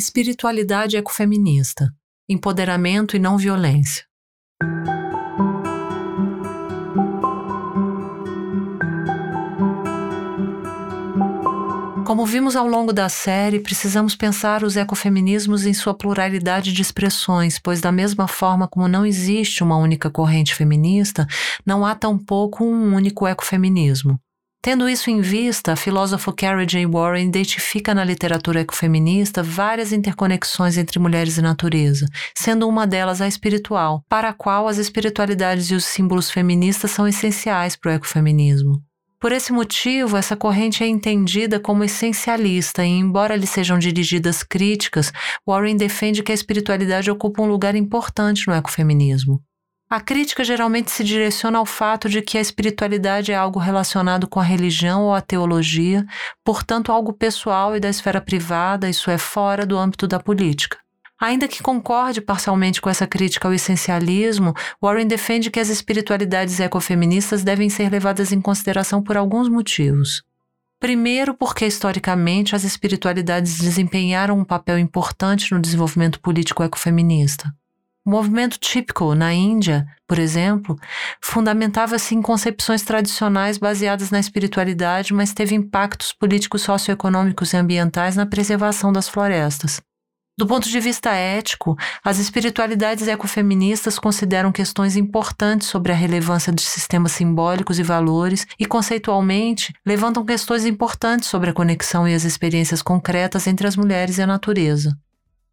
Espiritualidade ecofeminista, empoderamento e não violência. Como vimos ao longo da série, precisamos pensar os ecofeminismos em sua pluralidade de expressões, pois, da mesma forma como não existe uma única corrente feminista, não há tampouco um único ecofeminismo. Tendo isso em vista, a filósofa Carrie J. Warren identifica na literatura ecofeminista várias interconexões entre mulheres e natureza, sendo uma delas a espiritual, para a qual as espiritualidades e os símbolos feministas são essenciais para o ecofeminismo. Por esse motivo, essa corrente é entendida como essencialista e, embora lhe sejam dirigidas críticas, Warren defende que a espiritualidade ocupa um lugar importante no ecofeminismo. A crítica geralmente se direciona ao fato de que a espiritualidade é algo relacionado com a religião ou a teologia, portanto, algo pessoal e da esfera privada, isso é fora do âmbito da política. Ainda que concorde parcialmente com essa crítica ao essencialismo, Warren defende que as espiritualidades ecofeministas devem ser levadas em consideração por alguns motivos. Primeiro, porque historicamente as espiritualidades desempenharam um papel importante no desenvolvimento político ecofeminista. O movimento típico na Índia, por exemplo, fundamentava-se em concepções tradicionais baseadas na espiritualidade, mas teve impactos políticos, socioeconômicos e ambientais na preservação das florestas. Do ponto de vista ético, as espiritualidades ecofeministas consideram questões importantes sobre a relevância de sistemas simbólicos e valores e, conceitualmente, levantam questões importantes sobre a conexão e as experiências concretas entre as mulheres e a natureza.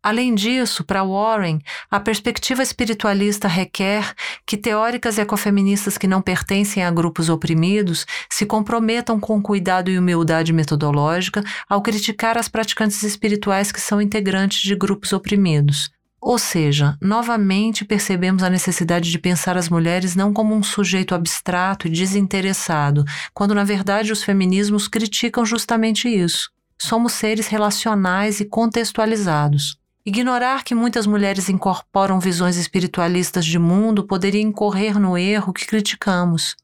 Além disso, para Warren, a perspectiva espiritualista requer que teóricas ecofeministas que não pertencem a grupos oprimidos se comprometam com cuidado e humildade metodológica ao criticar as praticantes espirituais que são integrantes de grupos oprimidos. Ou seja, novamente percebemos a necessidade de pensar as mulheres não como um sujeito abstrato e desinteressado, quando na verdade os feminismos criticam justamente isso. Somos seres relacionais e contextualizados. Ignorar que muitas mulheres incorporam visões espiritualistas de mundo poderia incorrer no erro que criticamos.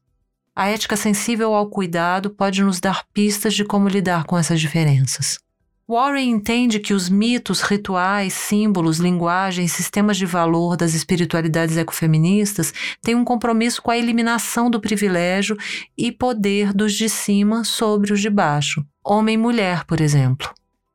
A ética sensível ao cuidado pode nos dar pistas de como lidar com essas diferenças. Warren entende que os mitos, rituais, símbolos, linguagem, sistemas de valor das espiritualidades ecofeministas têm um compromisso com a eliminação do privilégio e poder dos de cima sobre os de baixo, homem e mulher, por exemplo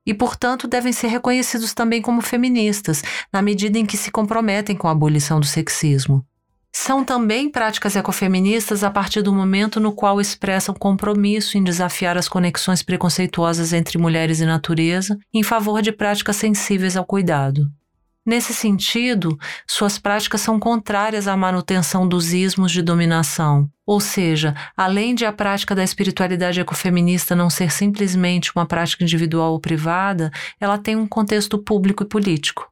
e, portanto, devem ser reconhecidos também como feministas, na medida em que se comprometem com a abolição do sexismo. São também práticas ecofeministas a partir do momento no qual expressam compromisso em desafiar as conexões preconceituosas entre mulheres e natureza em favor de práticas sensíveis ao cuidado. Nesse sentido, suas práticas são contrárias à manutenção dos ismos de dominação, ou seja, além de a prática da espiritualidade ecofeminista não ser simplesmente uma prática individual ou privada, ela tem um contexto público e político.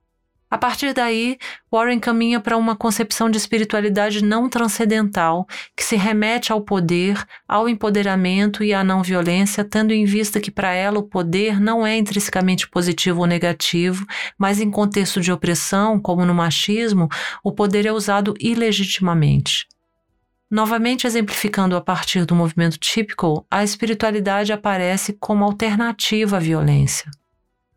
A partir daí, Warren caminha para uma concepção de espiritualidade não transcendental, que se remete ao poder, ao empoderamento e à não violência, tendo em vista que para ela o poder não é intrinsecamente positivo ou negativo, mas em contexto de opressão, como no machismo, o poder é usado ilegitimamente. Novamente exemplificando a partir do movimento típico, a espiritualidade aparece como alternativa à violência.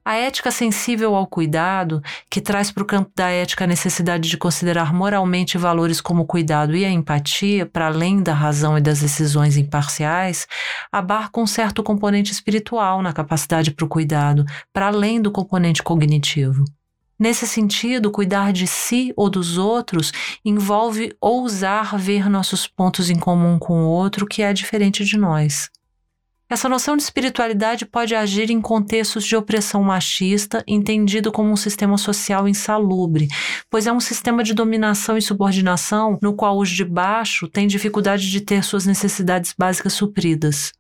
A ética sensível ao cuidado, que traz para o campo da ética a necessidade de considerar moralmente valores como o cuidado e a empatia, para além da razão e das decisões imparciais, abarca um certo componente espiritual na capacidade para o cuidado, para além do componente cognitivo. Nesse sentido, cuidar de si ou dos outros envolve ousar ver nossos pontos em comum com o outro que é diferente de nós. Essa noção de espiritualidade pode agir em contextos de opressão machista, entendido como um sistema social insalubre, pois é um sistema de dominação e subordinação no qual os de baixo têm dificuldade de ter suas necessidades básicas supridas.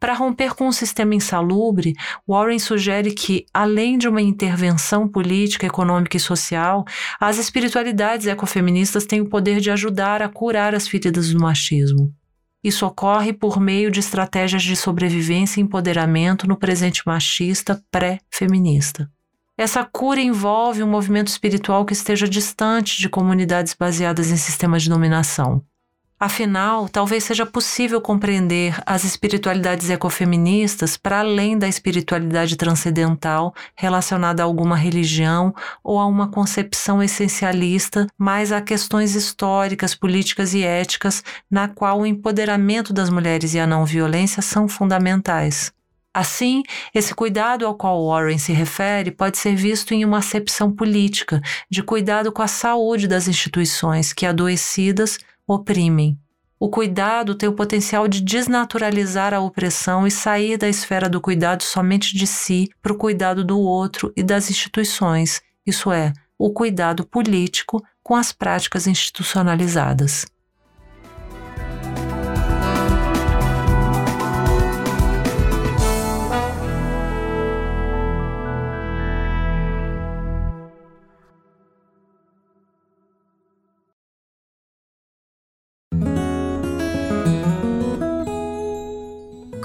Para romper com um sistema insalubre, Warren sugere que, além de uma intervenção política, econômica e social, as espiritualidades ecofeministas têm o poder de ajudar a curar as feridas do machismo. Isso ocorre por meio de estratégias de sobrevivência e empoderamento no presente machista pré-feminista. Essa cura envolve um movimento espiritual que esteja distante de comunidades baseadas em sistemas de dominação. Afinal, talvez seja possível compreender as espiritualidades ecofeministas para além da espiritualidade transcendental relacionada a alguma religião ou a uma concepção essencialista, mas a questões históricas, políticas e éticas, na qual o empoderamento das mulheres e a não violência são fundamentais. Assim, esse cuidado ao qual Warren se refere pode ser visto em uma acepção política de cuidado com a saúde das instituições que, adoecidas, oprimem. O cuidado tem o potencial de desnaturalizar a opressão e sair da esfera do cuidado somente de si para o cuidado do outro e das instituições, isso é, o cuidado político com as práticas institucionalizadas.